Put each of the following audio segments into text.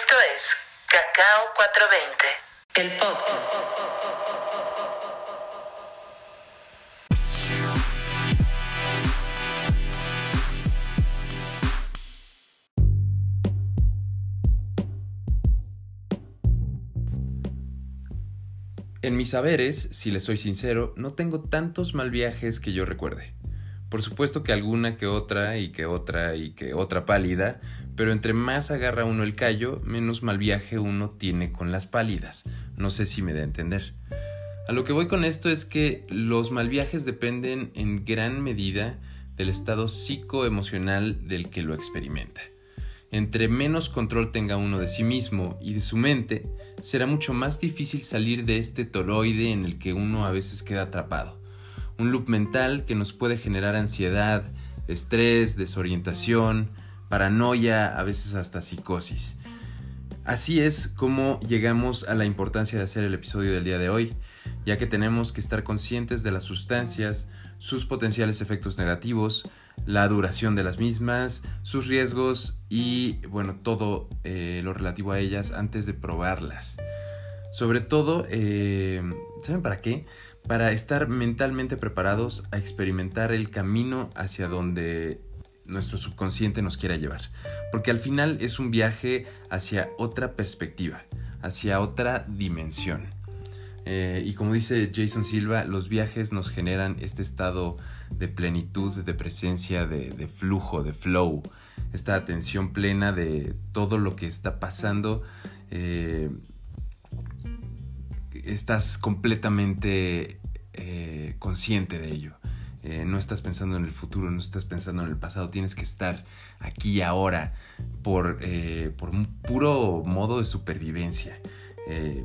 Esto es Cacao 420, el podcast. En mis saberes, si les soy sincero, no tengo tantos mal viajes que yo recuerde. Por supuesto que alguna que otra y que otra y que otra pálida, pero entre más agarra uno el callo, menos mal viaje uno tiene con las pálidas. No sé si me da a entender. A lo que voy con esto es que los mal viajes dependen en gran medida del estado psicoemocional del que lo experimenta. Entre menos control tenga uno de sí mismo y de su mente, será mucho más difícil salir de este toroide en el que uno a veces queda atrapado. Un loop mental que nos puede generar ansiedad, estrés, desorientación, paranoia, a veces hasta psicosis. Así es como llegamos a la importancia de hacer el episodio del día de hoy, ya que tenemos que estar conscientes de las sustancias, sus potenciales efectos negativos, la duración de las mismas, sus riesgos y bueno, todo eh, lo relativo a ellas antes de probarlas. Sobre todo, eh, ¿saben para qué? Para estar mentalmente preparados a experimentar el camino hacia donde nuestro subconsciente nos quiera llevar. Porque al final es un viaje hacia otra perspectiva, hacia otra dimensión. Eh, y como dice Jason Silva, los viajes nos generan este estado de plenitud, de presencia, de, flujo, de flow, esta atención plena de todo lo que está pasando. Eh, estás completamente eh, consciente de ello. Eh, no estás pensando en el futuro, no estás pensando en el pasado, tienes que estar aquí ahora por, por un puro modo de supervivencia,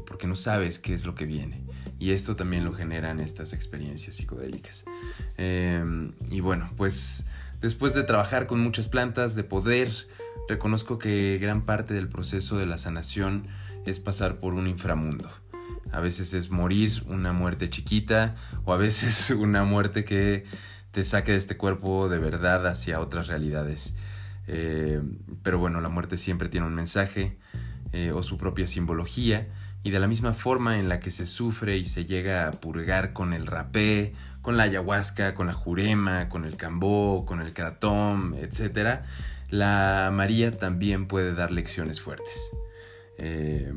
porque no sabes qué es lo que viene. Y esto también lo generan estas experiencias psicodélicas. Em, y bueno, pues después de trabajar con muchas plantas, de poder, reconozco que gran parte del proceso de la sanación es pasar por un inframundo. A veces es morir una muerte chiquita o a veces una muerte que te saque de este cuerpo de verdad hacia otras realidades. Em, pero bueno, la muerte siempre tiene un mensaje eh, o su propia simbología y de la misma forma en la que se sufre y se llega a purgar con el rapé, con la ayahuasca, con la jurema, con el cambó, con el kratom, etc., la María también puede dar lecciones fuertes. Eh,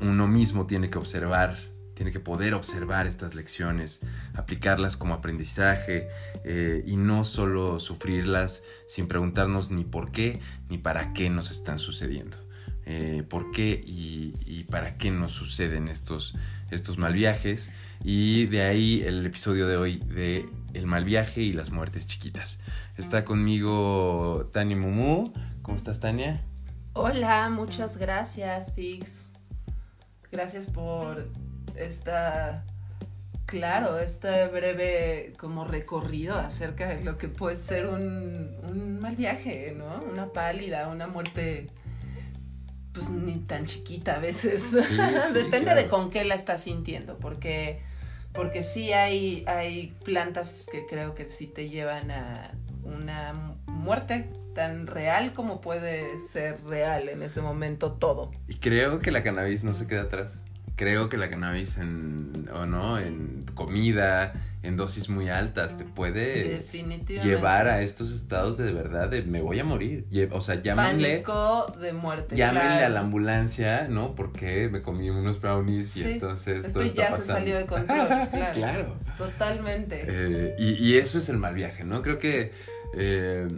uno mismo tiene que observar, tiene que poder observar estas lecciones, aplicarlas como aprendizaje eh, y no solo sufrirlas sin preguntarnos ni por qué ni para qué nos están sucediendo. Eh, por qué y, para qué nos suceden estos, estos mal viajes. Y de ahí el episodio de hoy de El mal viaje y las muertes chiquitas. Está conmigo Tania Mumu. ¿Cómo estás, Tania? Hola, muchas gracias, Fix. Gracias por esta claro, este breve como recorrido acerca de lo que puede ser un, un, mal viaje, ¿no? Una pálida, una muerte pues ni tan chiquita a veces. Depende de con qué la estás sintiendo, porque, porque sí hay, hay plantas que creo que sí te llevan a una muerte tan real como puede ser real en ese momento todo. Y creo que la cannabis no se queda atrás creo que la cannabis en, o no, en comida, en dosis muy altas, te puede llevar a estos estados de, verdad de me voy a morir. O sea, llámenle. Pánico de muerte. Llámenle a la ambulancia, ¿no? Porque me comí unos brownies y entonces. Esto ya se salió de control. Claro. claro. Totalmente. Eh, y, eso es el mal viaje, ¿no? Creo que eh,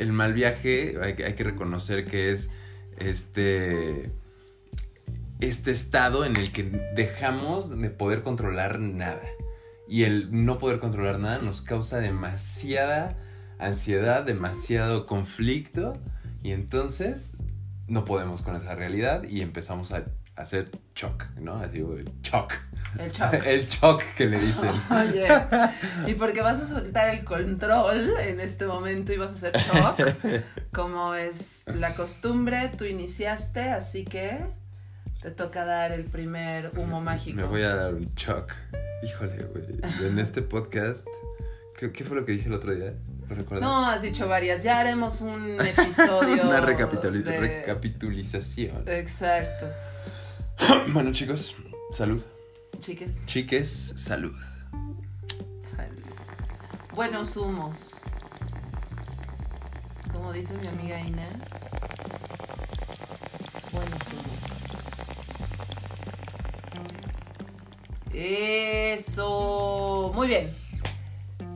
el mal viaje hay, hay que reconocer que es este este estado en el que dejamos de poder controlar nada. Y el no poder controlar nada nos causa demasiada ansiedad, demasiado conflicto. Y entonces no podemos con esa realidad y empezamos a hacer shock, ¿no? Así, shock. El shock. El shock que le dicen. Oye, y porque vas a soltar el control en este momento y vas a hacer shock, como es la costumbre, tú iniciaste, así que te toca dar el primer humo mágico. Me voy a dar un shock. Híjole, güey. En este podcast, ¿qué, fue lo que dije el otro día? ¿Lo recuerdas? No, has dicho varias. Ya haremos un episodio. Una de- recapitulización. Exacto. bueno, chicos, salud. Chiques, Chiques, salud. salud. Buenos humos. Como dice mi amiga Ina. Buenos humos. Eso. Muy bien.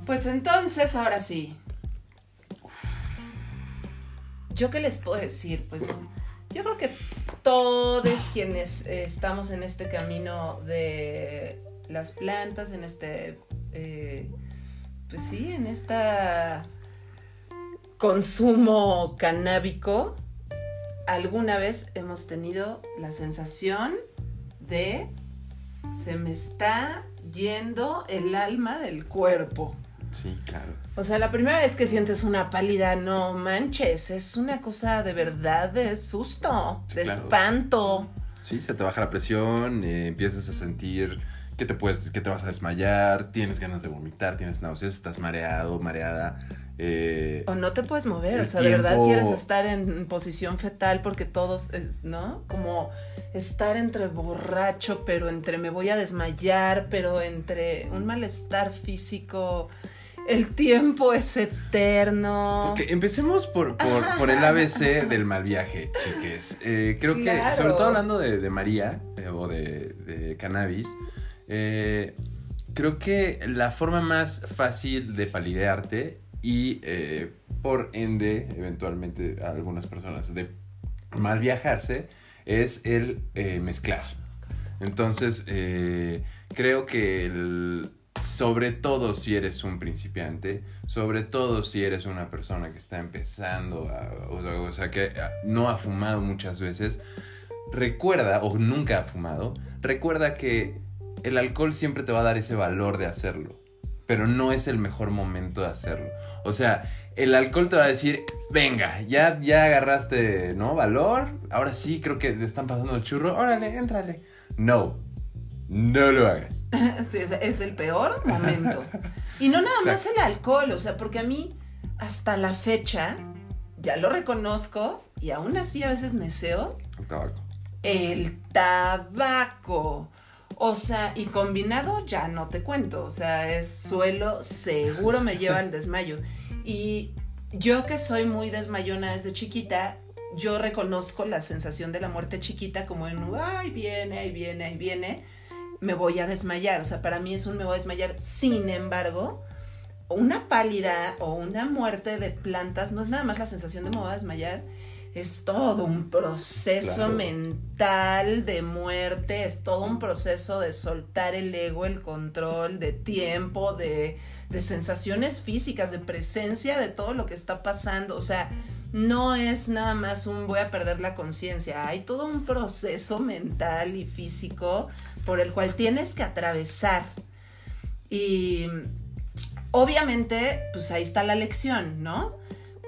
Pues entonces, ahora sí. ¿Yo qué les puedo decir? Pues yo creo que todos quienes estamos en este camino de las plantas, en este, eh, pues sí, en esta consumo canábico, alguna vez hemos tenido la sensación de se me está yendo el alma del cuerpo. Sí, claro. O sea, la primera vez que sientes una pálida, no manches, es una cosa de verdad de susto, Sí, de claro. espanto. Sí, se te baja la presión, eh, empiezas a sentir que te puedes, que te vas a desmayar, tienes ganas de vomitar, tienes náuseas, estás mareado, mareada. eh, O no te puedes mover, o sea, de verdad quieres estar en posición fetal porque todos, es- ¿no? Como estar entre borracho, pero entre me voy a desmayar, pero entre un malestar físico. El tiempo es eterno. Porque empecemos por, por, por el ABC del mal viaje, chiques. Eh, creo que, Claro. sobre todo hablando de, de María eh, o de, de cannabis, eh, creo que la forma más fácil de palidearte y por ende, eventualmente a algunas personas, de mal viajarse es el mezclar. Entonces, creo que el- sobre todo si eres un principiante, sobre todo si eres una persona que está empezando, a- o, sea, que ah, no ha fumado muchas veces, recuerda, o nunca ha fumado, recuerda que el alcohol siempre te va a dar ese valor de hacerlo, pero no es el mejor momento de hacerlo. O sea, el alcohol te va a decir, venga, ya, ya agarraste, ¿no? Valor, ahora sí creo que te están pasando el churro, órale, éntrale. No, no lo hagas. Sí, es, es el peor momento. Y no nada más el alcohol, o sea, porque a mí hasta la fecha, ya lo reconozco y aún así a veces neseo, El tabaco. el tabaco. O sea, y combinado ya no te cuento, o sea, es suelo, seguro me lleva al desmayo. Y yo que soy muy desmayona desde chiquita, yo reconozco la sensación de la muerte chiquita como en, ay, viene, ahí viene, ahí viene, me voy a desmayar. O sea, para mí es un me voy a desmayar. Sin embargo, una pálida o una muerte de plantas no es nada más la sensación de me voy a desmayar, es todo un proceso Claro. mental de muerte, es todo un proceso de soltar el ego, el control, de tiempo, de, de sensaciones físicas, de presencia de todo lo que está pasando. O sea, no es nada más un voy a perder la conciencia, hay todo un proceso mental y físico por el cual tienes que atravesar. Y obviamente, pues ahí está la lección, ¿no?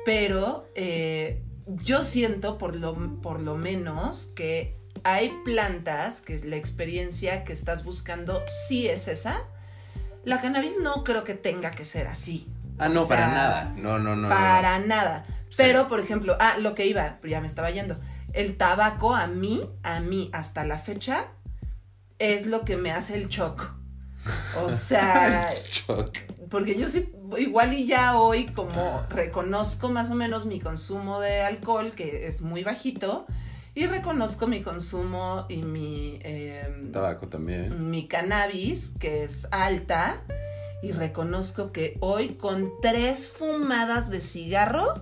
Pero eh, yo siento por lo, por lo menos que hay plantas que la experiencia que estás buscando sí es esa. La cannabis no creo que tenga que ser así. Ah, O no, para nada. No, no, no. para no. nada. Sí. Pero, por ejemplo, ah, lo que iba, ya me estaba yendo. El tabaco a mí, a mí, hasta la fecha, es lo que me hace el shock. O sea, Choc. porque yo sí, igual y ya hoy, como reconozco más o menos mi consumo de alcohol, que es muy bajito, y reconozco mi consumo y mi, eh, Tabaco también. mi cannabis, que es alta, y reconozco que hoy con tres fumadas de cigarro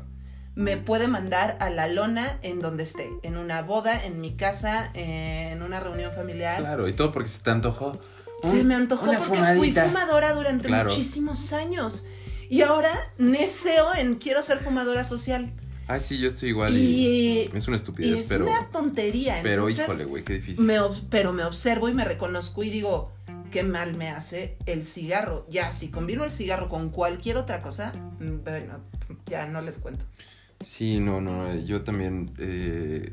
me puede mandar a la lona en donde esté, en una boda, en mi casa, en una reunión familiar. Claro, y todo porque se te antojó. Se me antojó porque fumadita. fui fumadora durante Claro. muchísimos años. Y ahora neseo en quiero ser fumadora social. Ay, sí, yo estoy igual. Y... Y, Es una estupidez, es pero. una tontería. Pero Entonces, híjole, güey, qué difícil. me pero me observo y me reconozco y digo, qué mal me hace el cigarro. Ya, si combino el cigarro con cualquier otra cosa, mm, bueno, ya no les cuento. Sí, no, no, yo también eh,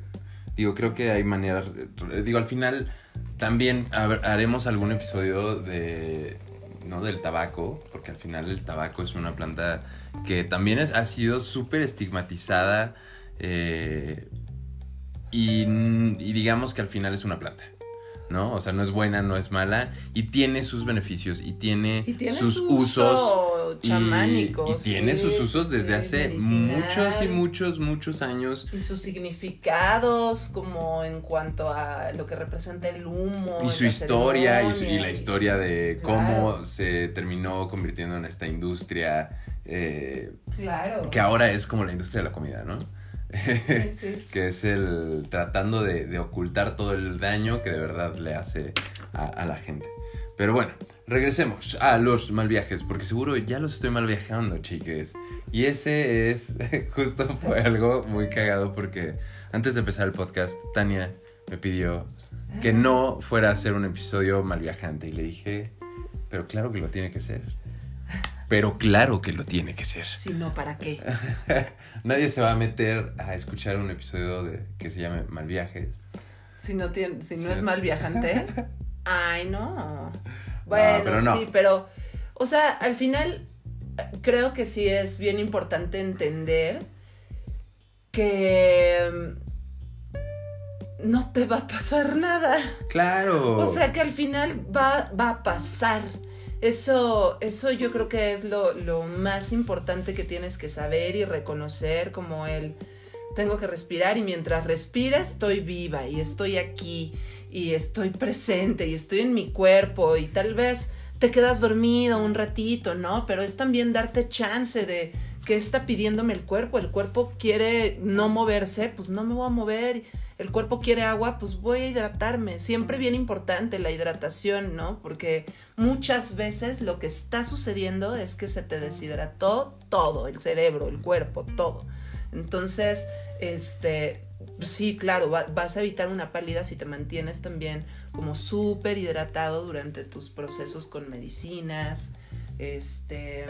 digo, creo que hay maneras, eh, digo, al final también ha- haremos algún episodio de, ¿no? Del tabaco, porque al final el tabaco es una planta que también ha sido súper estigmatizada eh, y digamos que al final es una planta. ¿No? O sea, no es buena, no es mala y tiene sus beneficios y tiene, Y tiene sus su usos uso y- tiene sí, sus usos desde sí, hace medicinal. muchos y muchos, muchos años. Y sus significados, como en cuanto a lo que representa el humo. Y su historia y, su- y la historia de cómo Claro. se terminó convirtiendo en esta industria eh, Claro. que ahora es como la industria de la comida, ¿no? Sí, sí. que es el tratando de, de ocultar todo el daño que de verdad le hace a, a la gente. Pero bueno, regresemos a los mal viajes, porque seguro ya los estoy mal viajando, chiques. Y ese es, justo fue algo muy cagado porque antes de empezar el podcast, Tania me pidió que no fuera a hacer un episodio mal viajante y le dije, pero claro que lo tiene que ser. Pero claro que lo tiene que ser. Si no, ¿para qué? Nadie se va a meter a escuchar un episodio de que se llame Mal Viajes. Si no, tiene, si no Sí. es mal viajante. Ay, no. Bueno, pero no. sí, pero, o sea, al final creo que sí es bien importante entender que mm, no te va a pasar nada. Claro. O sea que al final va, va a pasar. Eso, eso yo creo que es lo, lo más importante que tienes que saber y reconocer como el tengo que respirar y mientras respira estoy viva y estoy aquí y estoy presente y estoy en mi cuerpo y tal vez te quedas dormido un ratito, ¿no? Pero es también darte chance de que está pidiéndome el cuerpo. El cuerpo quiere no moverse, pues no me voy a mover. El cuerpo quiere agua, pues voy a hidratarme. Siempre bien importante la hidratación, ¿no? Porque muchas veces lo que está sucediendo es que se te deshidrató todo, el cerebro, el cuerpo, todo. Entonces, este, sí, claro, va- vas a evitar una pálida si te mantienes también como súper hidratado durante tus procesos con medicinas. Este,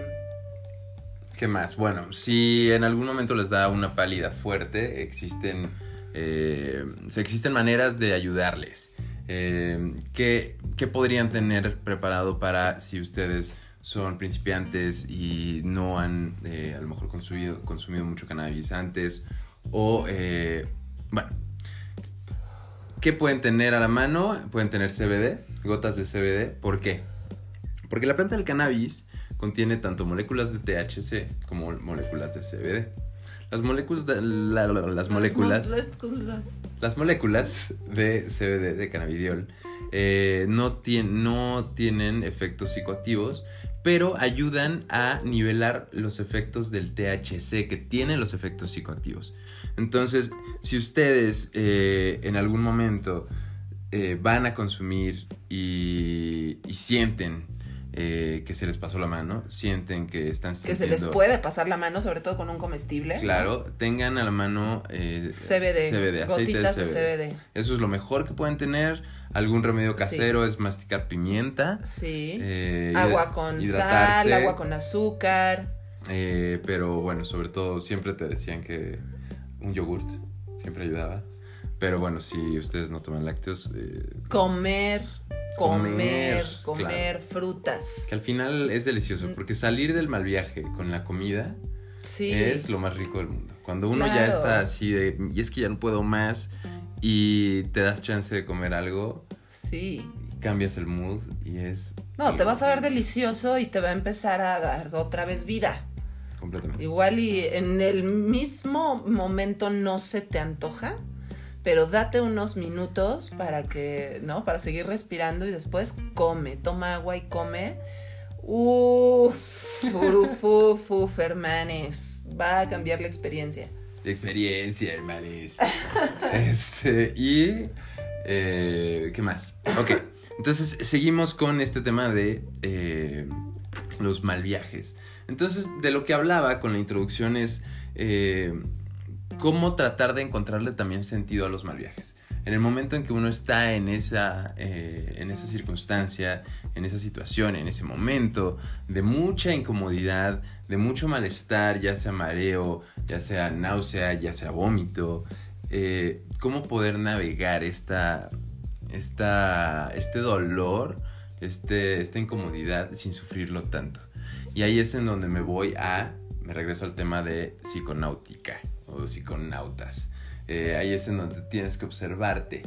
¿Qué más? Bueno, si en algún momento les da una pálida fuerte, existen, eh, existen maneras de ayudarles. Eh, ¿qué, qué podrían tener preparado para si ustedes son principiantes y no han eh, a lo mejor consumido, consumido mucho cannabis antes? O, eh, bueno, ¿qué pueden tener a la mano? Pueden tener CBD, gotas de CBD. ¿Por qué? Porque la planta del cannabis contiene tanto moléculas de THC como moléculas de CBD. Las moléculas de, la- la- las moléculas, las moléculas de CBD, de cannabidiol, eh, no, tien- no tienen efectos psicoactivos, pero ayudan a nivelar los efectos del THC, que tiene los efectos psicoactivos. Entonces, si ustedes eh, en algún momento eh, van a consumir y, y sienten eh, que se les pasó la mano, sienten que están Que se les sintiendo- puede pasar la mano, sobre todo con un comestible. Claro, tengan a la mano eh, CBD, CBD, aceite gotitas de CBD. CBD. Eso es lo mejor que pueden tener. Algún remedio Sí. casero es masticar pimienta. Sí. eh, agua con hidratarse, sal, agua con azúcar. eh, pero bueno, sobre todo siempre te decían que un yogurt siempre ayudaba. Pero bueno, si ustedes no toman lácteos, eh, Comer, comer, Comer, comer, frutas. que al final es delicioso, Mm. porque salir del mal viaje con la comida Sí. es lo más rico del mundo. Cuando uno ya está así de, y es que ya no puedo más, y te das chance de comer algo, Sí. y cambias el mood y es... No, te vas a ver delicioso y te va a empezar a dar otra vez vida. Completamente. Igual y en el mismo momento no se te antoja, pero date unos minutos para que, ¿no? Para seguir respirando y después come, toma agua y come. Uf, uf, uf, uf, hermanes. Va a cambiar la experiencia. Experiencia, hermanes. este, y... eh, ¿Qué más? Ok, entonces seguimos con este tema de eh, los mal viajes. Entonces, de lo que hablaba con la introducción es eh, cómo tratar de encontrarle también sentido a los mal viajes. En el momento en que uno está en esa, eh, en esa circunstancia, en esa situación, en ese momento de mucha incomodidad, de mucho malestar, ya sea mareo, ya sea náusea, ya sea vómito, eh, cómo poder navegar esta, esta, este dolor, este, esta incomodidad sin sufrirlo tanto. Y ahí es en donde me voy a me regreso al tema de psiconáutica o psiconautas. Eh, ahí es en donde tienes que observarte,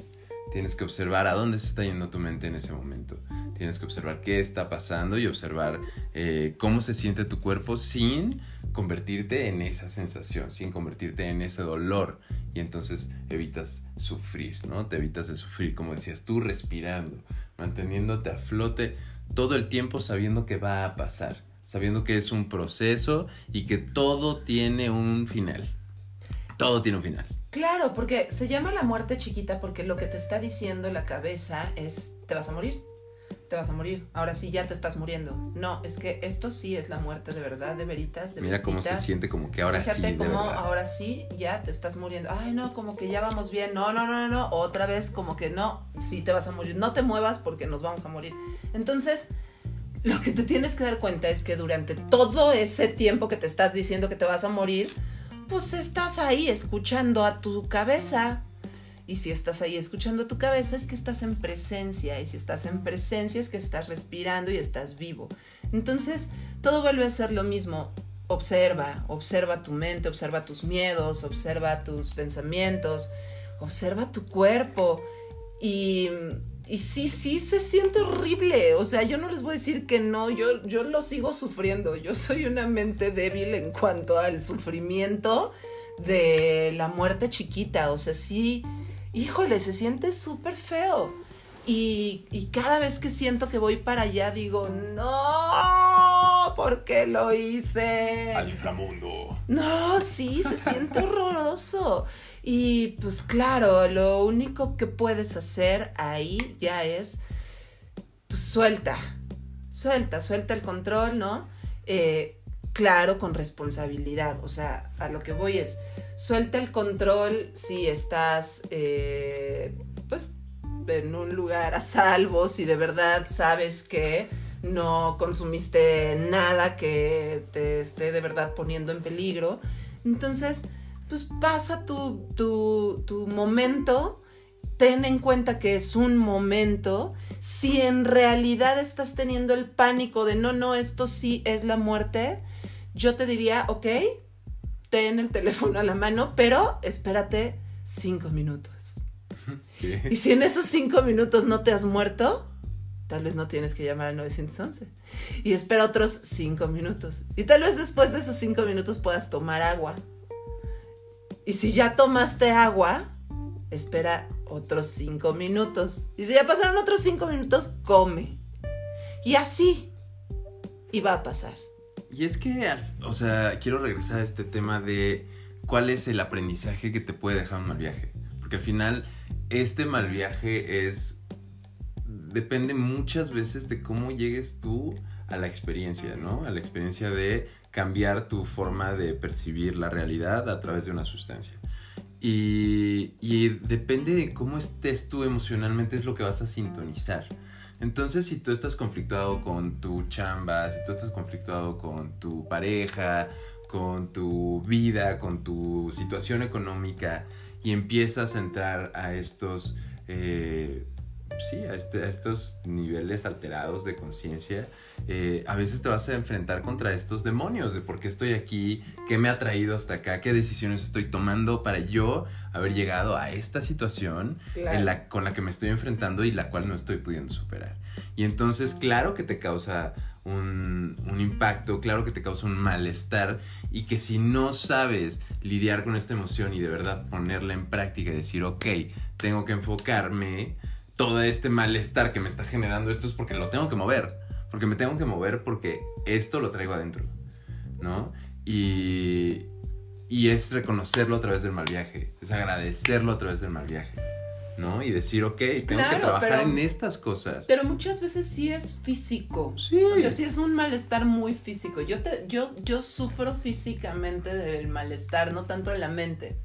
tienes que observar a dónde se está yendo tu mente en ese momento. Tienes que observar qué está pasando y observar eh, cómo se siente tu cuerpo sin convertirte en esa sensación, sin convertirte en ese dolor. Y entonces evitas sufrir, ¿no? Te evitas de sufrir, como decías tú, respirando, manteniéndote a flote todo el tiempo sabiendo que va a pasar, sabiendo que es un proceso y que todo tiene un final. Todo tiene un final. Claro, porque se llama la muerte chiquita porque lo que te está diciendo la cabeza es, te vas a morir, te vas a morir, ahora sí ya te estás muriendo. No, es que esto sí es la muerte de verdad, de veritas, de Mira cómo se siente como que ahora Fíjate sí, de cómo verdad. ahora sí ya te estás muriendo. Ay, no, como que ya vamos bien. No, no, no, no, otra vez como que no, sí te vas a morir. No te muevas porque nos vamos a morir. Entonces, lo que te tienes que dar cuenta es que durante todo ese tiempo que te estás diciendo que te vas a morir, pues estás ahí escuchando a tu cabeza. Y si estás ahí escuchando a tu cabeza es que estás en presencia. Y si estás en presencia es que estás respirando y estás vivo. Entonces, todo vuelve a ser lo mismo. Observa, observa tu mente, observa tus miedos, observa tus pensamientos, observa tu cuerpo. Y, y sí, sí, se siente horrible. O sea, yo no les voy a decir que no, yo, yo lo sigo sufriendo. Yo soy una mente débil en cuanto al sufrimiento de la muerte chiquita. O sea, sí, híjole, se siente súper feo. Y, y cada vez que siento que voy para allá digo, no, ¿por qué lo hice? Al inframundo. No, sí, se siente horroroso. Y pues claro, lo único que puedes hacer ahí ya es, pues suelta, suelta, suelta el control, ¿no? Eh, claro, con responsabilidad. O sea, a lo que voy es, suelta el control si estás, eh, pues, en un lugar a salvo, si de verdad sabes que no consumiste nada que te esté de verdad poniendo en peligro. Entonces, pues pasa tu, tu, tu momento, ten en cuenta que es un momento. Si en realidad estás teniendo el pánico de no, no, esto sí es la muerte, yo te diría, ok, ten el teléfono a la mano, pero espérate cinco minutos. ¿Qué? Y si en esos cinco minutos no te has muerto, tal vez no tienes que llamar al 911. Y espera otros cinco minutos. Y tal vez después de esos cinco minutos puedas tomar agua. Y si ya tomaste agua, espera otros cinco minutos. Y si ya pasaron otros cinco minutos, come. Y así. Va a pasar. Y es que, o sea, quiero regresar a este tema de cuál es el aprendizaje que te puede dejar un mal viaje. Porque al final, este mal viaje es. depende muchas veces de cómo llegues tú a la experiencia, ¿no? A la experiencia de cambiar tu forma de percibir la realidad a través de una sustancia. Y, y depende de cómo estés tú emocionalmente, es lo que vas a sintonizar. Entonces, si tú estás conflictuado con tu chamba, si tú estás conflictuado con tu pareja, con tu vida, con tu situación económica, y empiezas a entrar a estos, eh, sí, a, este- a estos niveles alterados de conciencia, eh, a veces te vas a enfrentar contra estos demonios de por qué estoy aquí, qué me ha traído hasta acá, qué decisiones estoy tomando para yo haber llegado a esta situación en la, con la que me estoy enfrentando y la cual no estoy pudiendo superar. Y entonces, claro que te causa un, un impacto, claro que te causa un malestar y que si no sabes lidiar con esta emoción y de verdad ponerla en práctica y decir, ok, tengo que enfocarme, todo este malestar que me está generando esto es porque lo tengo que mover, porque me tengo que mover porque esto lo traigo adentro, ¿no? Y, y es reconocerlo a través del mal viaje, es agradecerlo a través del mal viaje, ¿no? Y decir, ok, tengo que trabajar pero- en estas cosas. Pero muchas veces sí es físico. Sí. O sea, sí es un malestar muy físico. Yo, te, yo, yo sufro físicamente del malestar, no tanto en la mente.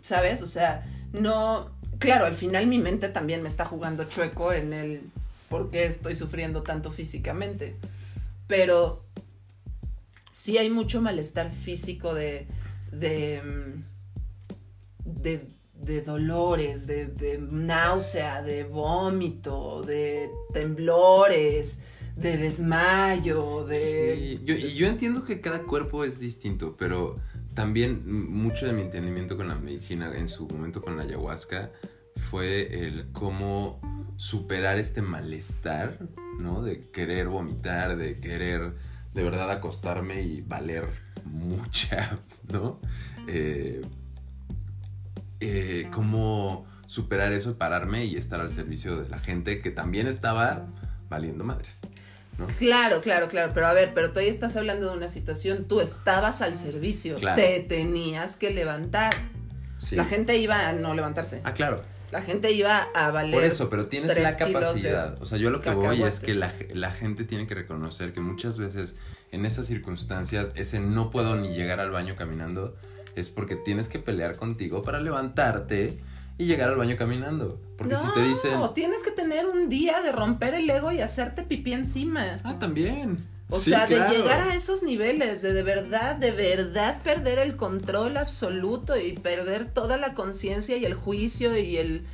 ¿Sabes? O sea, no. Claro, al final mi mente también me está jugando chueco en el por qué estoy sufriendo tanto físicamente. Pero sí hay mucho malestar físico de. de. mm, de, de dolores, de, de náusea, de vómito, de temblores, de desmayo, de... Sí, yo, y yo entiendo que cada cuerpo es distinto, pero también mucho de mi entendimiento con la medicina en su momento con la ayahuasca fue el cómo superar este malestar, ¿no? De querer vomitar, de querer de verdad acostarme y valer mucha, ¿no? Eh, eh, cómo superar eso, pararme y estar al servicio de la gente que también estaba valiendo madres. ¿no? Claro, claro, claro, pero a ver, pero tú ahí estás hablando de una situación, tú estabas al servicio, Claro. te tenías que levantar. Sí. La gente iba a no levantarse. Ah, claro. La gente iba a valer. Por eso, pero tienes la capacidad. O sea, yo a lo que voy es que la, la gente tiene que reconocer que muchas veces en esas circunstancias ese no puedo ni llegar al baño caminando es porque tienes que pelear contigo para levantarte y llegar al baño caminando. Porque si te dicen, No, tienes que tener un día de romper el ego y hacerte pipí encima. ah, también. O Sí, sea, claro. de llegar a esos niveles, de de verdad, de verdad perder el control absoluto y perder toda la conciencia y el juicio y el...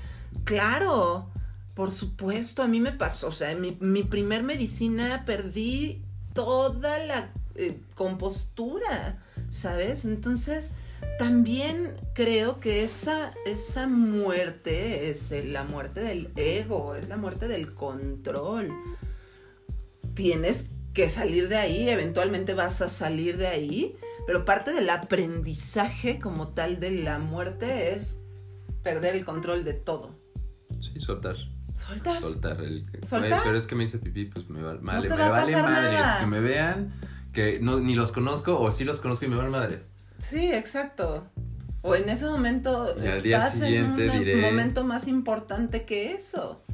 Claro, por supuesto, a mí me pasó, o sea, en mi, mi primer medicina perdí toda la eh, compostura, ¿sabes? Entonces, también creo que esa, esa muerte es la muerte del ego, es la muerte del control. Tienes que salir de ahí, eventualmente vas a salir de ahí, pero parte del aprendizaje como tal de la muerte es perder el control de todo. Sí, soltar. Soltar. Soltar el. ¿Soltar? Pero es que me hice pipí, pues me, va- vale, te me va a vale pasar madres. nada. Que me vean, que no, ni los conozco, o sí los conozco y me valen madres. Sí, exacto. O en ese momento Y al día estás siguiente en un diré- momento más importante que eso,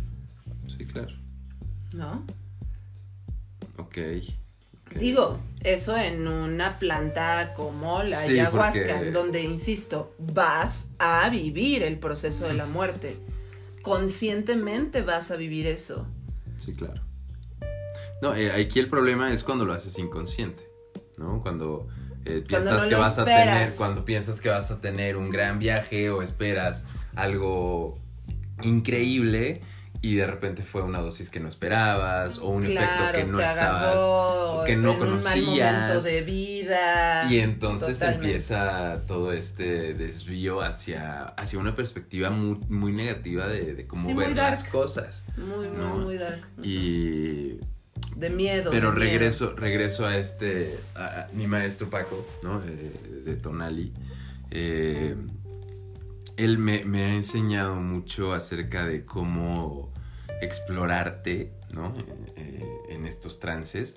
Sí, claro. ¿no? Ok. Digo, eso en una planta como la Sí, ayahuasca, porque- donde, insisto, vas a vivir el proceso de la muerte. Conscientemente vas a vivir eso. Sí, claro. No, eh, aquí el problema es cuando lo haces inconsciente, ¿no? Cuando eh, Cuando piensas no que vas a tener, cuando piensas que vas a tener un gran viaje o esperas algo increíble y de repente fue una dosis que no esperabas o un efecto que no estabas que no en un mal conocías. momento de vida. y entonces Totalmente. empieza todo este desvío hacia, hacia una perspectiva muy, muy negativa de, de cómo Sí, muy ver las cosas. Muy, muy, ¿no? muy dark. Y De miedo. pero de miedo. regreso, regreso a este, a, a mi maestro Paco, ¿no? Eh, de Tonali. Eh, él me, ha enseñado mucho acerca de cómo explorarte, ¿no? Eh, eh, en estos trances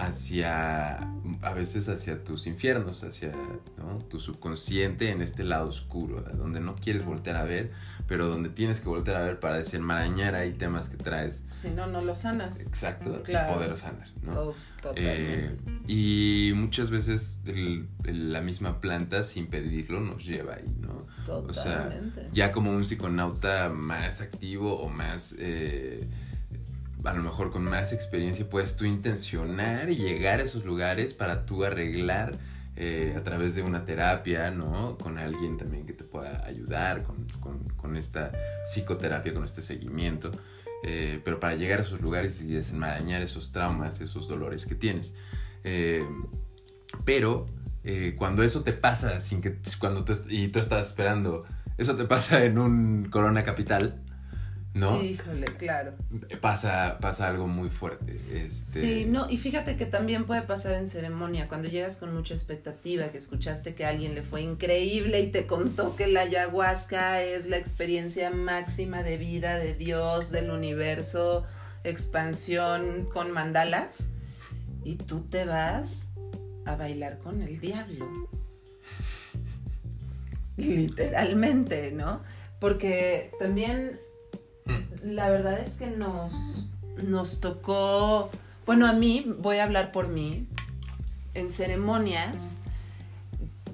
hacia, a veces hacia tus infiernos, hacia ¿no? tu subconsciente en este lado oscuro, donde no quieres voltear a ver, pero donde tienes que voltear a ver para desenmarañar ahí temas que traes Si no, no lo sanas. Exacto, Claro. y poder sanar, ¿no? Totalmente. Eh, y muchas veces el- el- la misma planta, sin pedirlo, nos lleva ahí, ¿no? O sea, totalmente. ya como un psiconauta más activo o más, eh, a lo mejor con más experiencia, puedes tú intencionar y llegar a esos lugares para tú arreglar eh, a través de una terapia, ¿no? Con alguien también que te pueda ayudar con, con- esta psicoterapia, con este seguimiento. eh, pero para llegar a esos lugares y desenmarañar esos traumas, esos dolores que tienes. Eh, pero cuando eso te pasa sin que cuando tú y tú estás esperando, eso te pasa en un Corona Capital, ¿no? Híjole, claro. Pasa pasa algo muy fuerte. Este, Sí, no, y fíjate que también puede pasar en ceremonia, cuando llegas con mucha expectativa, que escuchaste que a alguien le fue increíble y te contó que la ayahuasca es la experiencia máxima de vida de Dios, del universo, expansión con mandalas, y tú te vas a bailar con el diablo. Literalmente, ¿no? Porque también Mm, la verdad es que nos, nos tocó, bueno, a mí, voy a hablar por mí, en ceremonias,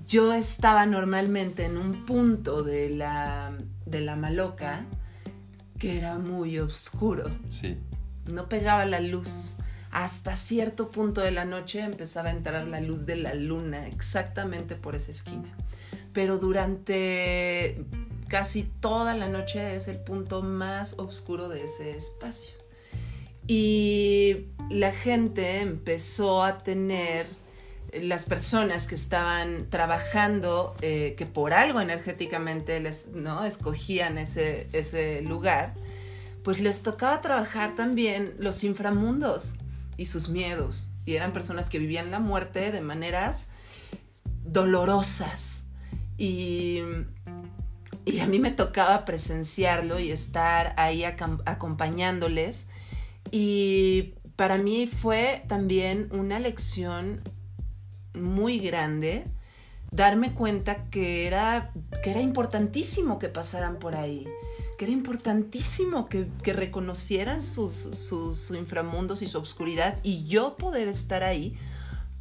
yo estaba normalmente en un punto de la, de la maloca que era muy oscuro, Sí. no pegaba la luz. Hasta cierto punto de la noche empezaba a entrar la luz de la luna exactamente por esa esquina. Pero durante casi toda la noche es el punto más oscuro de ese espacio. Y la gente empezó a tener las personas que estaban trabajando, eh, que por algo energéticamente les, ¿no? escogían ese, ese lugar, pues les tocaba trabajar también los inframundos y sus miedos. Y eran personas que vivían la muerte de maneras dolorosas. Y, y a mí me tocaba presenciarlo y estar ahí acompañándoles. Y para mí fue también una lección muy grande darme cuenta que era, que era importantísimo que pasaran por ahí, que era importantísimo que, reconocieran sus, sus, inframundos y su obscuridad y yo poder estar ahí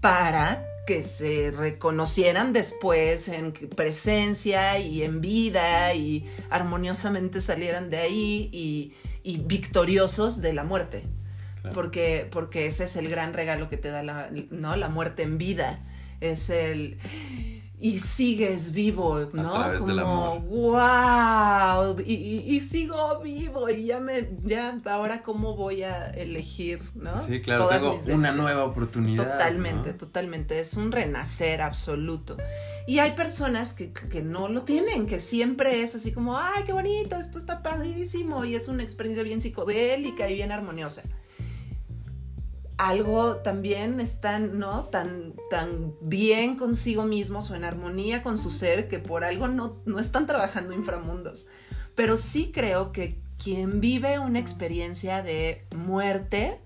para que se reconocieran después en presencia y en vida y armoniosamente salieran de ahí y, y victoriosos de la muerte porque, porque ese es el gran regalo que te da la, ¿no? la muerte en vida. Es el y sigues vivo, ¿no? Como, wow, y, sigo vivo y ya me, ya, ahora cómo voy a elegir, ¿no? Sí, claro, tengo una nueva oportunidad. Totalmente, totalmente, es un renacer absoluto. Y hay personas que, que, no lo tienen, que siempre es así como, ay, qué bonito, esto está padrísimo y es una experiencia bien psicodélica y bien armoniosa algo también están, ¿no? Tan, tan bien consigo mismos o en armonía con su ser que por algo no, no están trabajando inframundos. Pero sí creo que quien vive una experiencia de muerte,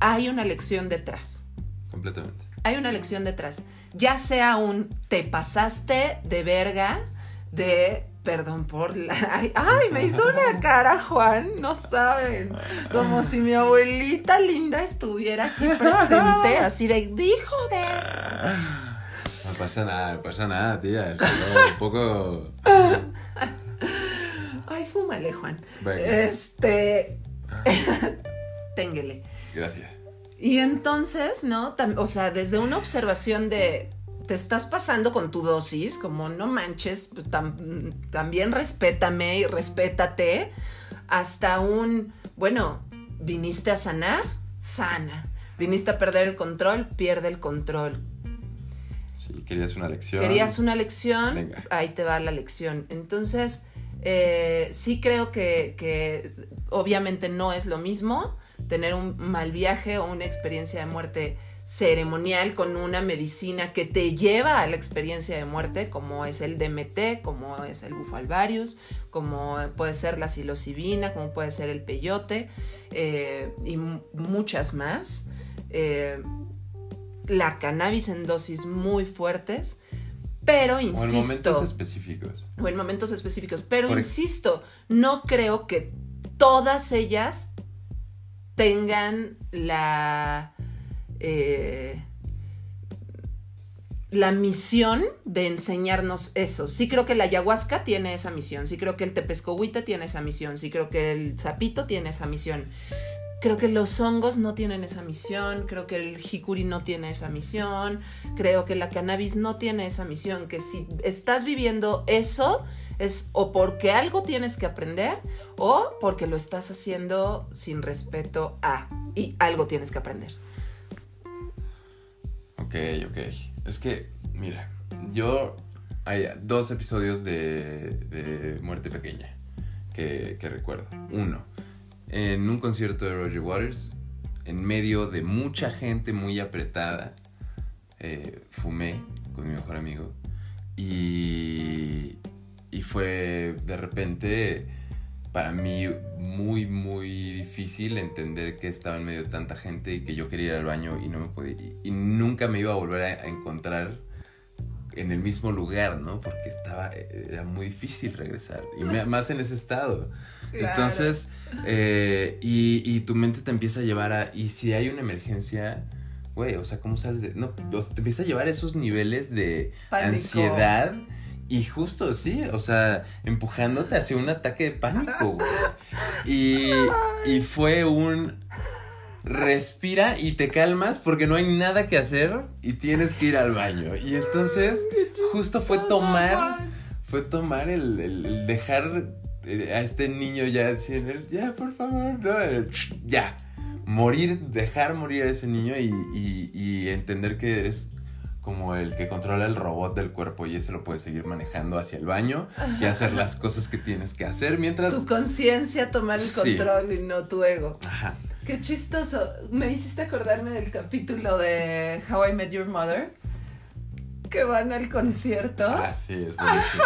hay una lección detrás. Completamente. Hay una lección detrás. Ya sea un te pasaste de verga, de Perdón por la... Ay, me hizo una cara, Juan, no saben. Como si mi abuelita linda estuviera aquí presente, así de, dijo, ver. No pasa nada, no pasa nada, tía. Es un poco... Ay, fúmale, Juan. Este... Ténguele. Gracias. Y entonces, ¿no? o sea, desde una observación de te estás pasando con tu dosis, como no manches, pues, también respétame y respétate, hasta un, bueno, viniste a sanar, sana. Viniste a perder el control, pierde el control. Sí, querías una lección. Querías una lección, ahí te va la lección. Entonces, eh, sí creo que, que obviamente no es lo mismo tener un mal viaje o una experiencia de muerte ceremonial con una medicina que te lleva a la experiencia de muerte, como es el DMT, como es el bufalvarius, como puede ser la psilocibina, como puede ser el peyote eh, y muchas más. Eh, la cannabis en dosis muy fuertes. Pero insisto. O en momentos específicos. O en momentos específicos. Pero insisto, no creo que todas ellas tengan la eh, la misión de enseñarnos eso. Sí creo que la ayahuasca tiene esa misión, sí creo que el tepescohuite tiene esa misión, sí creo que el zapito tiene esa misión. Creo que los hongos no tienen esa misión, creo que el jicuri no tiene esa misión, creo que la cannabis no tiene esa misión, que si estás viviendo eso es o porque algo tienes que aprender o porque lo estás haciendo sin respeto a y algo tienes que aprender. Ok, ok. Es que, mira, yo hay dos episodios de, Muerte Pequeña que, recuerdo. Uno, en un concierto de Roger Waters, en medio de mucha gente muy apretada, eh, fumé con mi mejor amigo y, y fue de repente para mí muy, muy difícil entender que estaba en medio de tanta gente y que yo quería ir al baño y no me podía ir. Y nunca me iba a volver a, encontrar en el mismo lugar, ¿no? Porque estaba, era muy difícil regresar. Y más en ese estado. Entonces, eh, y, y, tu mente te empieza a llevar a, y si hay una emergencia, güey, o sea, ¿cómo sales de...? No, te empieza a llevar a esos niveles de ansiedad y justo, sí, o sea, empujándote hacia un ataque de pánico, güey. Y, y fue un respira y te calmas porque no hay nada que hacer y tienes que ir al baño. Y entonces, justo fue tomar, fue tomar el, el, dejar eh, a este niño ya así en el, ya, por favor, no, ya morir, dejar morir a ese niño y, y- y entender que eres como el que controla el robot del cuerpo y ese lo puedes seguir manejando hacia el baño y hacer las cosas que tienes que hacer mientras... Tu conciencia tomar el Sí. control y no tu ego. Ajá. Qué chistoso. Me hiciste acordarme del capítulo de How I Met Your Mother. Que van al concierto Ah, sí, es buenísimo.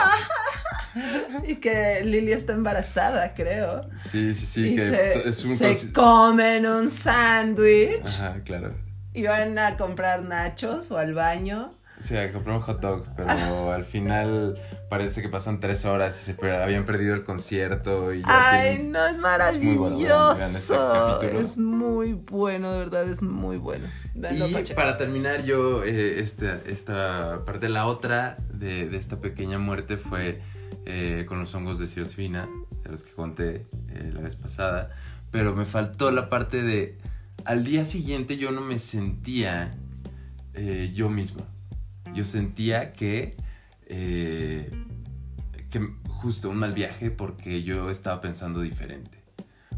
y que Lily está embarazada, creo. Sí, sí, sí, y que se, es un... se comen un sándwich Ajá, claro. Y van a comprar nachos o al baño. Sí, compré un hot dog, pero al final parece que pasan tres horas y se per- habían perdido el concierto y ya Ay, tienen- no, es muy bueno, vean este maravilloso. capítulo. es muy bueno, de verdad, es muy bueno. Y Pacheco. para terminar yo, eh, esta, esta parte, la otra de, de esta pequeña muerte fue eh, con los hongos de cirosfina, de los que conté eh, la vez pasada, pero me faltó la parte de, al día siguiente yo no me sentía eh, yo mismo, yo sentía que, eh, que justo un mal viaje porque yo estaba pensando diferente,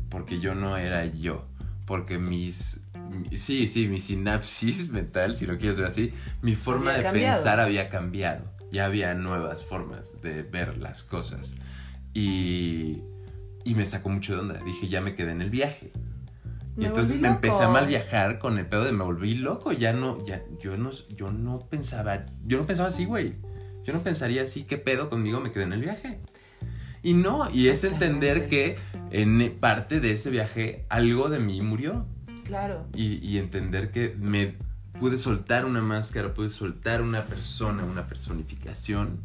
porque yo no era yo, porque mis mi- sí, sí, mi sinapsis mental, si lo quieres ver así, mi forma Había de cambiado. pensar había cambiado. Ya había nuevas formas de ver las cosas. Y, y me sacó mucho de onda. Dije, ya me quedé en el viaje. Y Me entonces me empecé a mal viajar con el pedo de me volví loco. Ya no, ya, yo no, yo no pensaba, yo no pensaba así, güey. Yo no pensaría así, ¿qué pedo conmigo? Me quedé en el viaje. Y no, y es entender que en parte de ese viaje algo de mí murió Claro. y, y entender que me pude soltar una máscara, pude soltar una persona, una personificación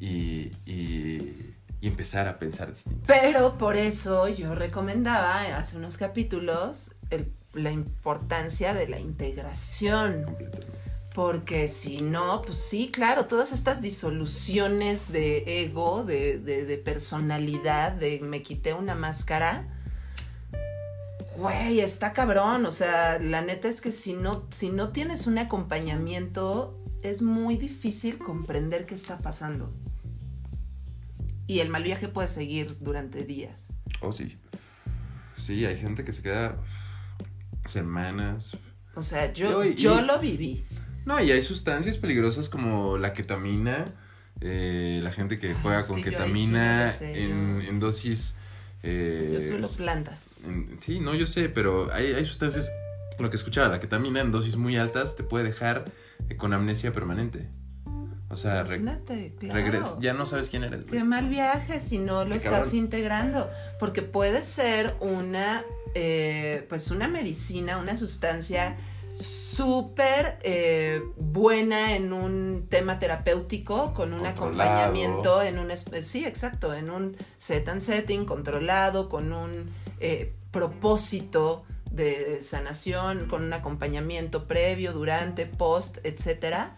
y, y- y empezar a pensar distinto. Pero por eso yo recomendaba hace unos capítulos el- la importancia de la integración. Completamente. Porque si no, pues sí, claro, todas estas disoluciones de ego, de, de- de personalidad, de me quité una máscara. Güey, está cabrón. O sea, la neta es que si no, si no tienes un acompañamiento, es muy difícil comprender qué está pasando. Y el mal viaje puede seguir durante días. Oh, sí. Sí, hay gente que se queda semanas. O sea, yo, Yo- y- yo lo viví. No, y hay sustancias peligrosas como la ketamina. eh, la gente que juega con que sí ketamina sé, en, dosis. eh, Yo solo plantas. en- sí, no, yo sé, pero hay, hay sustancias. Lo que escuchaba, la ketamina en dosis muy altas te puede dejar eh, con amnesia permanente. O sea, Imagínate, claro. ya no sabes quién eres. güey. Qué mal viaje si no lo estás cabrón. integrando. Porque puede ser una, eh, pues una medicina, una sustancia súper eh, buena en un tema terapéutico, con un Controlado. acompañamiento, en un, sí, exacto, en un set and setting controlado, con un eh, propósito de sanación, con un acompañamiento previo, durante, post, etcétera,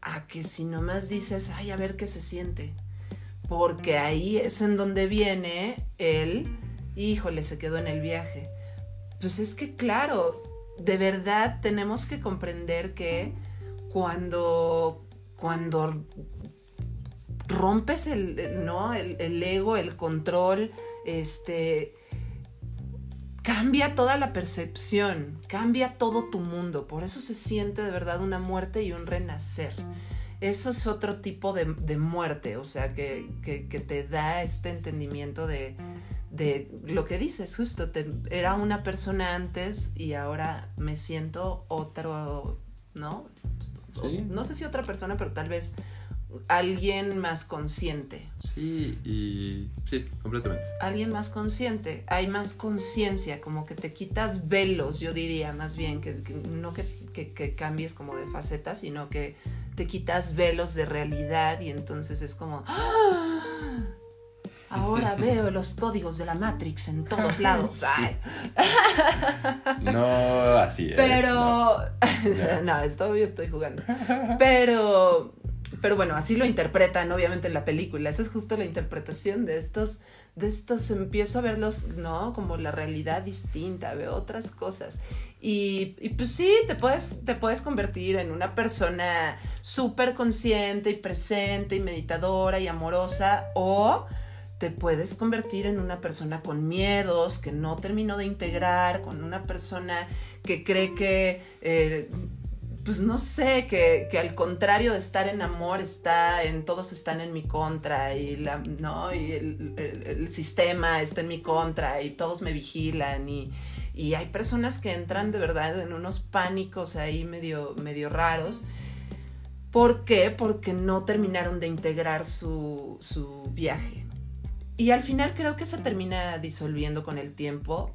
a que si nomás dices, ay, a ver qué se siente. Porque ahí es en donde viene el, híjole, se quedó en el viaje. Pues es que claro, de verdad tenemos que comprender que cuando, cuando rompes el, ¿no? el, el ego, el control, este, cambia toda la percepción, cambia todo tu mundo. Por eso se siente de verdad una muerte y un renacer. Eso es otro tipo de, de muerte, o sea, que, que- que te da este entendimiento de, de lo que dices, justo, te- era una persona antes y ahora me siento otro, ¿no? Sí. No sé si otra persona, pero tal vez alguien más consciente. Sí, y. Sí, completamente. Alguien más consciente, hay más conciencia, como que te quitas velos, yo diría más bien, que, que no que, que- que cambies como de faceta, sino que te quitas velos de realidad y entonces es como, ¡Ah! ahora veo los códigos de la Matrix en todos lados. Sí. Ay, No así, ¿eh? Pero, No. No, esto yo estoy jugando. Pero, pero bueno, así lo interpretan, obviamente, en la película. Esa es justo la interpretación de estos, de estos, empiezo a verlos, ¿no? Como la realidad distinta, veo otras cosas. Y, y pues sí, te puedes, te puedes convertir en una persona súper consciente y presente y meditadora y amorosa, o te puedes convertir en una persona con miedos, que no terminó de integrar, con una persona que cree que, eh, pues no sé, que, que, al contrario de estar en amor, está en todos están en mi contra y, la, ¿no? y el, el, sistema está en mi contra y todos me vigilan y, y hay personas que entran de verdad en unos pánicos ahí medio, medio raros. ¿Por qué? Porque no terminaron de integrar su, su viaje. Y al final creo que se termina disolviendo con el tiempo.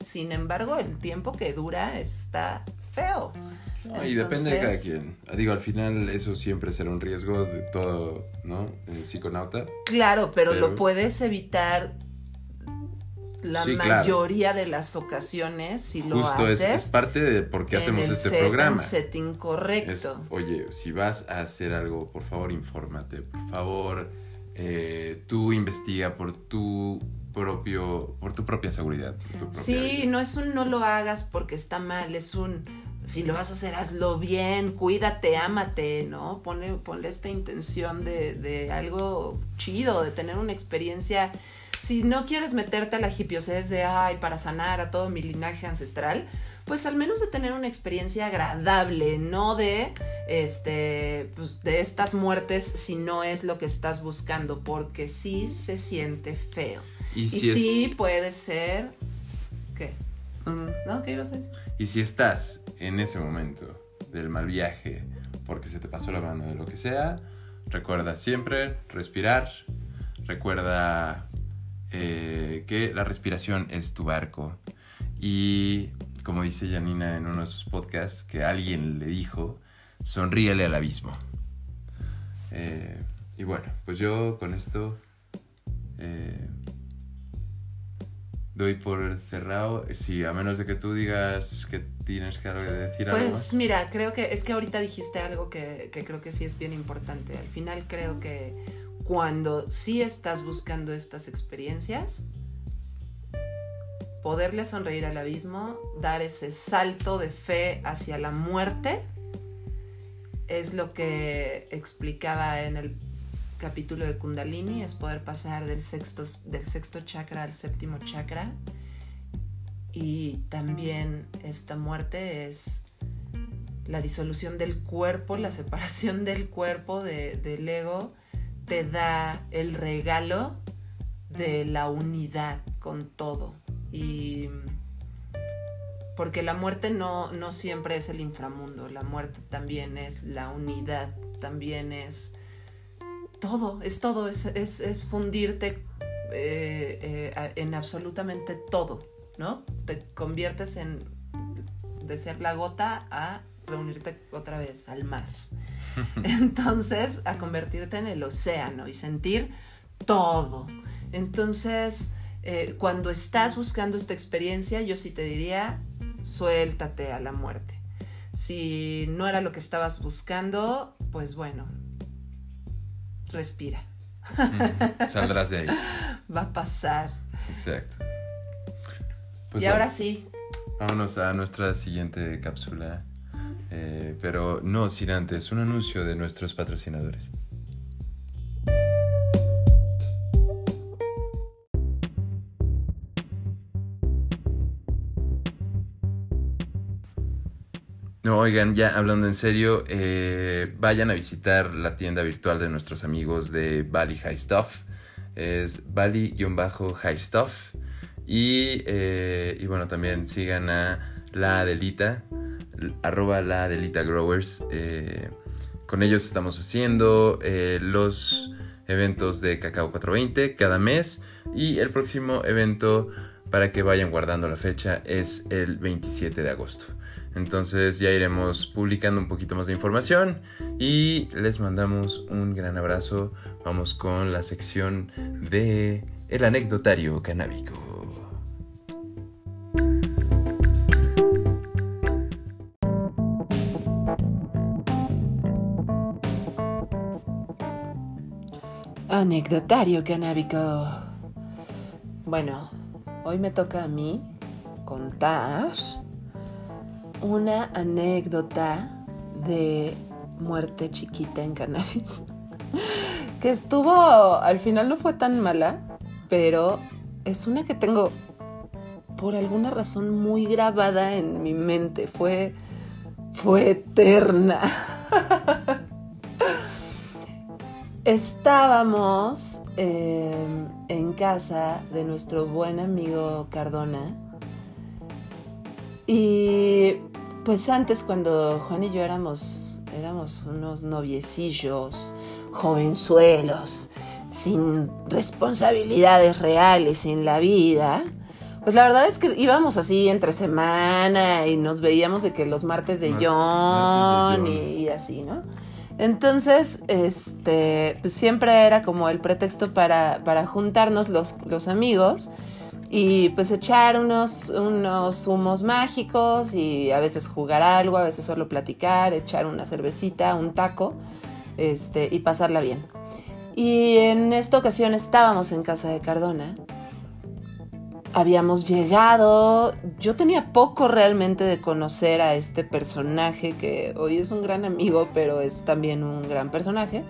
Sin embargo, el tiempo que dura está feo. No, y depende de cada quien. Digo, al final eso siempre será un riesgo de todo, ¿no? El psiconauta. Claro, pero, pero... lo puedes evitar la sí, mayoría claro. de las ocasiones si Justo lo haces. Es, es, parte de por qué hacemos este set, programa. setting correcto. Es, oye, si vas a hacer algo, por favor, infórmate. Por favor, eh, tú investiga por tu propio, por tu propia seguridad. Tu propia sí, vida. no es un no lo hagas porque está mal, es un si lo vas a hacer, hazlo bien, cuídate, ámate, ¿no? Ponle, ponle esta intención de, de algo chido, de tener una experiencia si no quieres meterte a la hipiosis de, ay, para sanar a todo mi linaje ancestral, pues al menos de tener una experiencia agradable, no de, este, pues de estas muertes si no es lo que estás buscando, porque sí se siente feo. Y, si y es... sí puede ser, ¿qué? ¿No? ¿Qué ibas a decir? Y si estás en ese momento del mal viaje, porque se te pasó la mano de lo que sea, recuerda siempre respirar, recuerda eh, que la respiración es tu barco. Y como dice Janina en uno de sus podcasts, que alguien le dijo, sonríele al abismo. Eh, y bueno, pues yo con esto eh, doy por cerrado. Sí, a menos de que tú digas que tienes que decir pues, algo. Pues mira, creo que es que ahorita dijiste algo que, que creo que sí es bien importante. Al final creo que cuando sí estás buscando estas experiencias, poderle sonreír al abismo, dar ese salto de fe hacia la muerte, es lo que explicaba en el capítulo de Kundalini, es poder pasar del sexto, del sexto chakra al séptimo chakra. Y también esta muerte es la disolución del cuerpo, la separación del cuerpo, de, del ego, te da el regalo de la unidad con todo. Y porque la muerte no, no siempre es el inframundo, la muerte también es la unidad, también es todo, es todo, es, es, es fundirte eh, eh, en absolutamente todo, ¿no? Te conviertes en de ser la gota a reunirte otra vez al mar. Entonces, a convertirte en el océano y sentir todo. Entonces, eh, cuando estás buscando esta experiencia, yo sí te diría, suéltate a la muerte. Si no era lo que estabas buscando, pues bueno, respira. Saldrás de ahí. Va a pasar. Exacto. Pues y bueno, ahora sí. Vámonos a nuestra siguiente cápsula. Eh, pero no sin antes un anuncio de nuestros patrocinadores. No, oigan, ya hablando en serio, eh, vayan a visitar la tienda virtual de nuestros amigos de Bali High Stuff. Es Bali-High Stuff. Y, eh, y bueno, también sigan a la Adelita, arroba la Adelita Growers. Eh, con ellos estamos haciendo eh, los eventos de Cacao 420 cada mes. Y el próximo evento, para que vayan guardando la fecha, es el 27 de agosto. Entonces ya iremos publicando un poquito más de información y les mandamos un gran abrazo. Vamos con la sección de el anecdotario canábico. Anecdotario canábico. Bueno, hoy me toca a mí contar una anécdota de muerte chiquita en cannabis. Que estuvo, al final no fue tan mala, pero es una que tengo por alguna razón muy grabada en mi mente. Fue, fue eterna. Estábamos em, en casa de nuestro buen amigo Cardona y pues antes cuando Juan y yo éramos, éramos unos noviecillos, jovenzuelos, sin responsabilidades reales en la vida, pues la verdad es que íbamos así entre semana y nos veíamos de que los martes de John, Y, así, ¿no? Entonces, este, pues siempre era como el pretexto para, para juntarnos los, los amigos y pues echar unos, unos humos mágicos y a veces jugar algo, a veces solo platicar, echar una cervecita, un taco, este, y pasarla bien. Y en esta ocasión estábamos en casa de Cardona. Habíamos llegado, yo tenía poco realmente de conocer a este personaje que hoy es un gran amigo, pero es también un gran personaje.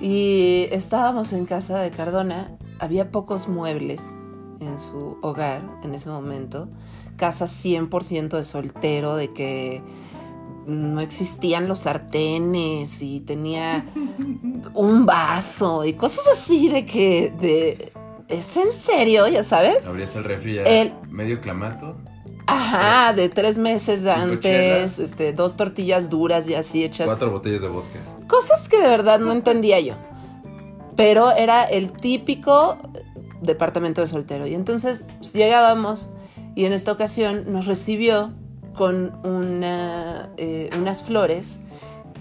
Y estábamos en casa de Cardona, había pocos muebles en su hogar en ese momento, casa 100% de soltero, de que no existían los sartenes y tenía un vaso y cosas así de que de es en serio, ya sabes. Abrías el refri el, medio clamato. Ajá, de tres meses antes, este, dos tortillas duras y así hechas. Cuatro botellas de vodka. Cosas que de verdad no entendía yo. Pero era el típico departamento de soltero. Y entonces llegábamos y en esta ocasión nos recibió con una, eh, unas flores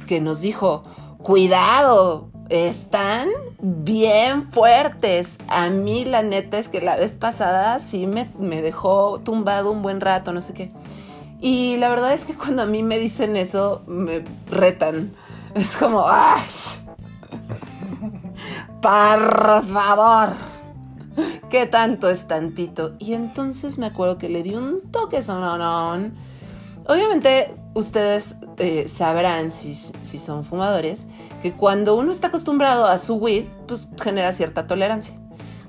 que nos dijo, cuidado, están bien fuertes. A mí la neta es que la vez pasada sí me, me dejó tumbado un buen rato, no sé qué. Y la verdad es que cuando a mí me dicen eso, me retan. Es como, ¡ay! Por favor. ¿Qué tanto es tantito? Y entonces me acuerdo que le di un toque sonorón. Obviamente ustedes eh, sabrán, si, si son fumadores, que cuando uno está acostumbrado a su weed, pues genera cierta tolerancia.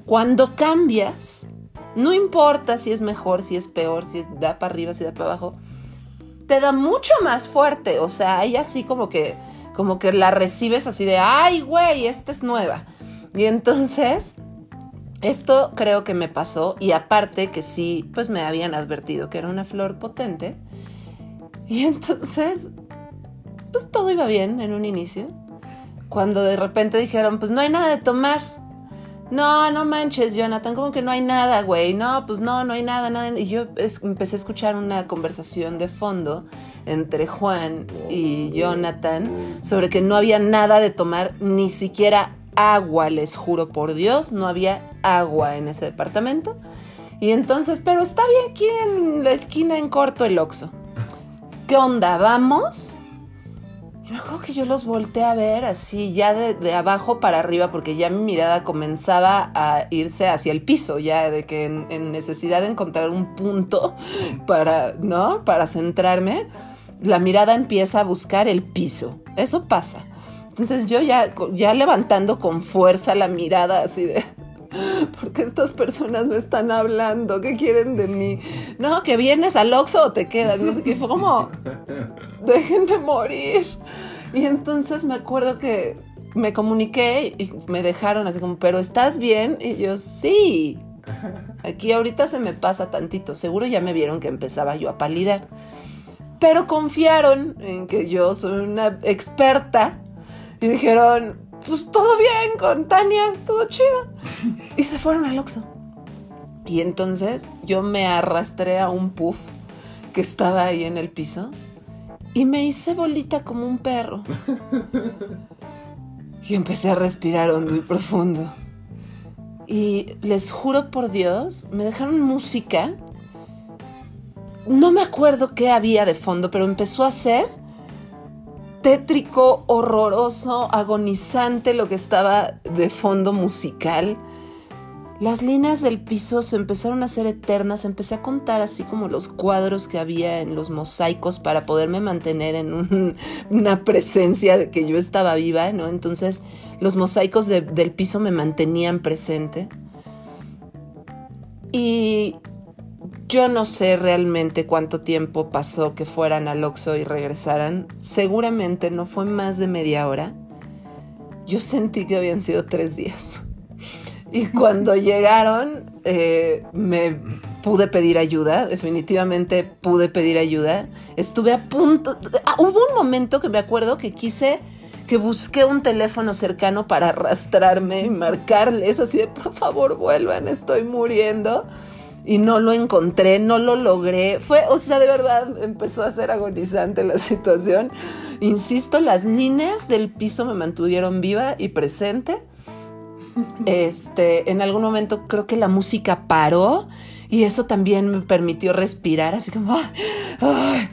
Cuando cambias, no importa si es mejor, si es peor, si da para arriba, si da para abajo, te da mucho más fuerte. O sea, hay así como que, como que la recibes así de, ay, güey, esta es nueva. Y entonces esto creo que me pasó y aparte que sí, pues me habían advertido que era una flor potente. Y entonces, pues todo iba bien en un inicio. Cuando de repente dijeron, pues no hay nada de tomar. No, no manches, Jonathan, como que no hay nada, güey. No, pues no, no hay nada, nada. Y yo empecé a escuchar una conversación de fondo entre Juan y Jonathan sobre que no había nada de tomar, ni siquiera agua, les juro por Dios, no había agua en ese departamento. Y entonces, pero está bien aquí en la esquina en corto el Oxo. ¿Qué onda? ¿Vamos? Y me acuerdo que yo los volteé a ver así, ya de, abajo para arriba, porque ya mi mirada comenzaba a irse hacia el piso, ya de que en, en necesidad de encontrar un punto para, ¿no? Para centrarme, la mirada empieza a buscar el piso. Eso pasa. Entonces yo ya, ya levantando con fuerza la mirada así de, ¿por qué estas personas me están hablando? ¿Qué quieren de mí? No, que vienes al Oxxo o te quedas. No sé qué. Fue como, déjenme morir. Y entonces me acuerdo que me comuniqué y me dejaron así como, ¿pero estás bien? Y yo, sí. Aquí ahorita se me pasa tantito. Seguro ya me vieron que empezaba yo a palidar. Pero confiaron en que yo soy una experta y dijeron, pues todo bien con Tania, todo chido. Y se fueron al Oxxo. Y entonces yo me arrastré a un puff que estaba ahí en el piso y me hice bolita como un perro. Y empecé a respirar hondo y profundo. Y les juro por Dios, me dejaron música. No me acuerdo qué había de fondo, pero empezó a ser tétrico, horroroso, agonizante lo que estaba de fondo musical. Las líneas del piso se empezaron a hacer eternas, empecé a contar así como los cuadros que había en los mosaicos para poderme mantener en una presencia de que yo estaba viva, ¿no? Entonces los mosaicos del piso me mantenían presente. Y yo no sé realmente cuánto tiempo pasó que fueran al Oxxo y regresaran. Seguramente no fue más de media hora. Yo sentí que habían sido tres días. Y cuando llegaron, eh, me pude pedir ayuda, definitivamente pude pedir ayuda. Estuve a punto, ah, hubo un momento que me acuerdo que quise, que busqué un teléfono cercano para arrastrarme y marcarles así de, por favor, vuelvan, estoy muriendo. Y no lo encontré, no lo logré. Fue, o sea, de verdad empezó a ser agonizante la situación. Insisto, las líneas del piso me mantuvieron viva y presente. Este, en algún momento creo que la música paró y eso también me permitió respirar, así como, ay,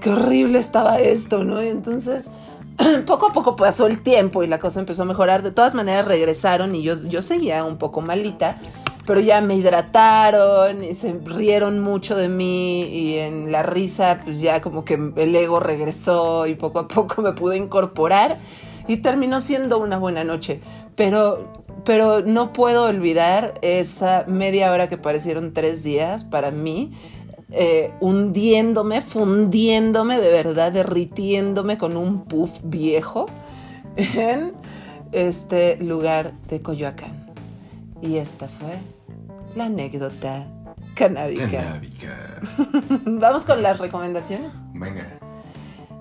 qué horrible estaba esto, ¿no? Y entonces, poco a poco pasó el tiempo y la cosa empezó a mejorar. De todas maneras regresaron y yo, yo seguía un poco malita, pero ya me hidrataron y se rieron mucho de mí y en la risa pues ya como que el ego regresó y poco a poco me pude incorporar y terminó siendo una buena noche. Pero pero no puedo olvidar esa media hora que parecieron tres días para mí, eh, hundiéndome, fundiéndome, de verdad, derritiéndome con un puff viejo en este lugar de Coyoacán. Y esta fue la anécdota canábica. Canábica. Vamos con las recomendaciones. Venga.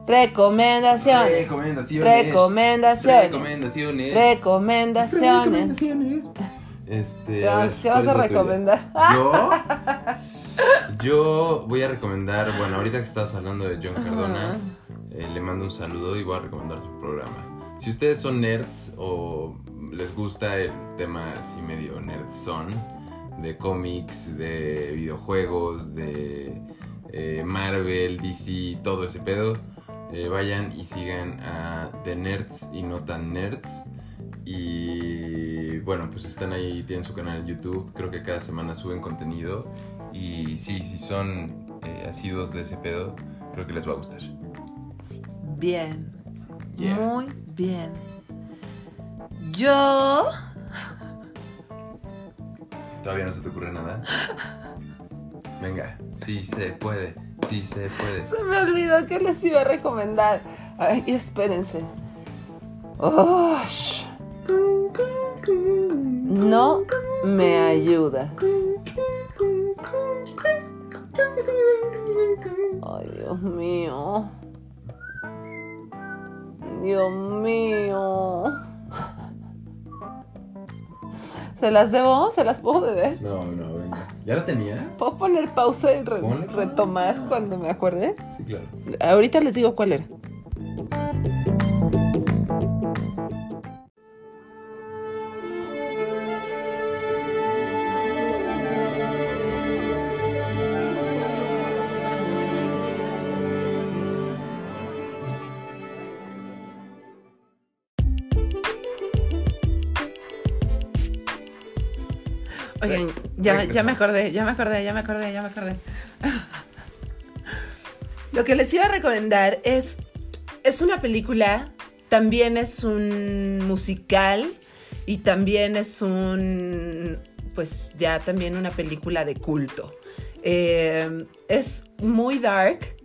Recomendaciones. Recomendaciones. Recomendaciones. Recomendaciones. Recomendaciones. Este, ¿Qué, a ver, qué vas ¿cuál a recomendar? Yo, yo voy a recomendar, bueno, ahorita que estabas hablando de John Cardona, eh, le mando un saludo y voy a recomendar su programa. Si ustedes son nerds o les gusta el tema así medio nerdson, de cómics, de videojuegos, de eh, Marvel, DC, todo ese pedo, eh, vayan y sigan a The Nerds y No Tan Nerds. Y bueno, pues están ahí, tienen su canal en YouTube. Creo que cada semana suben contenido. Y sí, si son eh, asiduos de ese pedo, creo que les va a gustar. Bien. Yeah. Muy bien. Yo. ¿Todavía no se te ocurre nada? Venga, sí se puede, sí se puede. Se me olvidó que les iba a recomendar. Ay, espérense. Oh, no me ayudas. Ay, Dios mío. Dios mío. ¿Se las debo? ¿Se las puedo deber? No, no, venga. ¿Ya la tenías? ¿Puedo poner pausa y re- Ponle pausa. retomar cuando me acuerde? Sí, claro. Ahorita les digo cuál era. Oigan, ya, ya me acordé, ya me acordé, ya me acordé, ya me acordé. Lo que les iba a recomendar es, es una película, también es un musical y también es un, pues ya también una película de culto. Eh, es muy dark,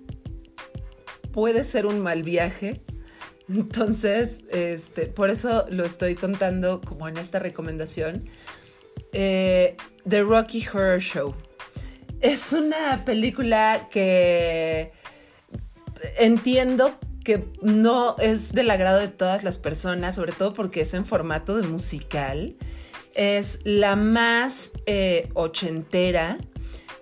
puede ser un mal viaje, entonces, este, por eso lo estoy contando como en esta recomendación. Eh, The Rocky Horror Show. Es una película que entiendo que no es del agrado de todas las personas, sobre todo porque es en formato de musical. Es la más eh, ochentera.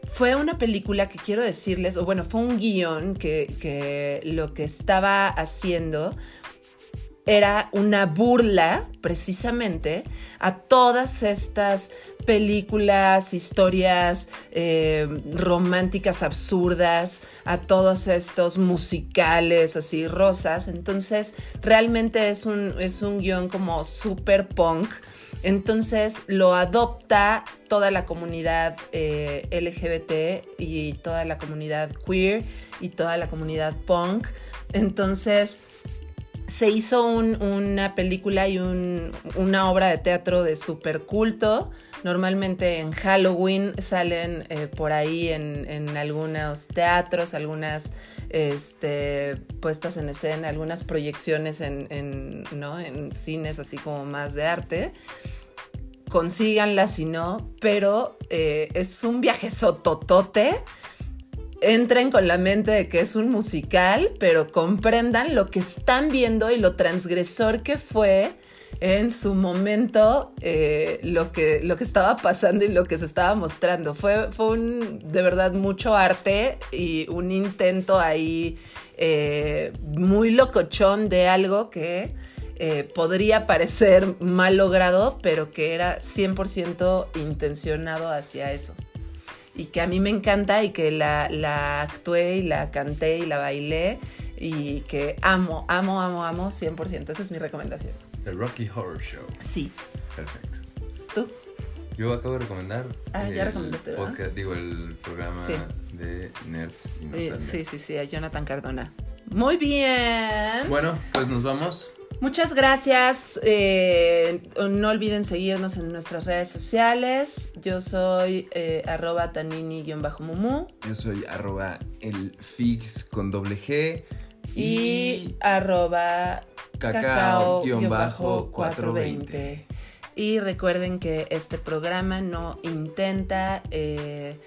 Fue una película que quiero decirles, o bueno, fue un guion que, que lo que estaba haciendo era una burla precisamente a todas estas películas, historias eh, románticas absurdas, a todos estos musicales así rosas. Entonces, realmente es un, es un guion como super punk. Entonces lo adopta toda la comunidad eh, LGBT y toda la comunidad queer y toda la comunidad punk. Entonces se hizo un- una película y un- una obra de teatro de super culto Normalmente en Halloween salen eh, por ahí en, algunos teatros, algunas este, puestas en escena, algunas proyecciones en, en, ¿no? en cines así como más de arte. Consíganla si no, pero eh, es un viaje sototote entren con la mente de que es un musical, pero comprendan lo que están viendo y lo transgresor que fue en su momento eh, lo, que, lo que estaba pasando y lo que se estaba mostrando. Fue, fue un, de verdad mucho arte y un intento ahí eh, muy locochón de algo que eh, podría parecer mal logrado, pero que era 100% intencionado hacia eso. Y que a mí me encanta y que la, la actué y la canté y la bailé y que amo, amo, amo, amo 100%. Esa es mi recomendación. The Rocky Horror Show. Sí. Perfecto. ¿Tú? Yo acabo de recomendar. Ah, ya recomendaste, ¿verdad? Podcast, digo, el programa Sí. de Nerds y no Eh, sí, sí, sí, a Jonathan Cardona. Muy bien. Bueno, pues nos vamos. Muchas gracias. Eh, no olviden seguirnos en nuestras redes sociales. Yo soy eh, arroba tanini-mumu Yo soy arroba con doble G y arroba cacao-420. cacao-420. Y recuerden que este programa no intenta eh,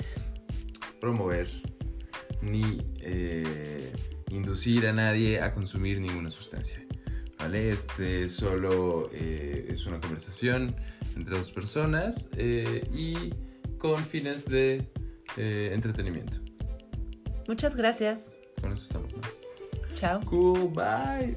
promover ni eh, inducir a nadie a consumir ninguna sustancia. ¿Vale? Este solo eh, es una conversación entre dos personas eh, y con fines de eh, entretenimiento. muchas gracias. Con eso estamos, ¿no? Chao. Cool, bye.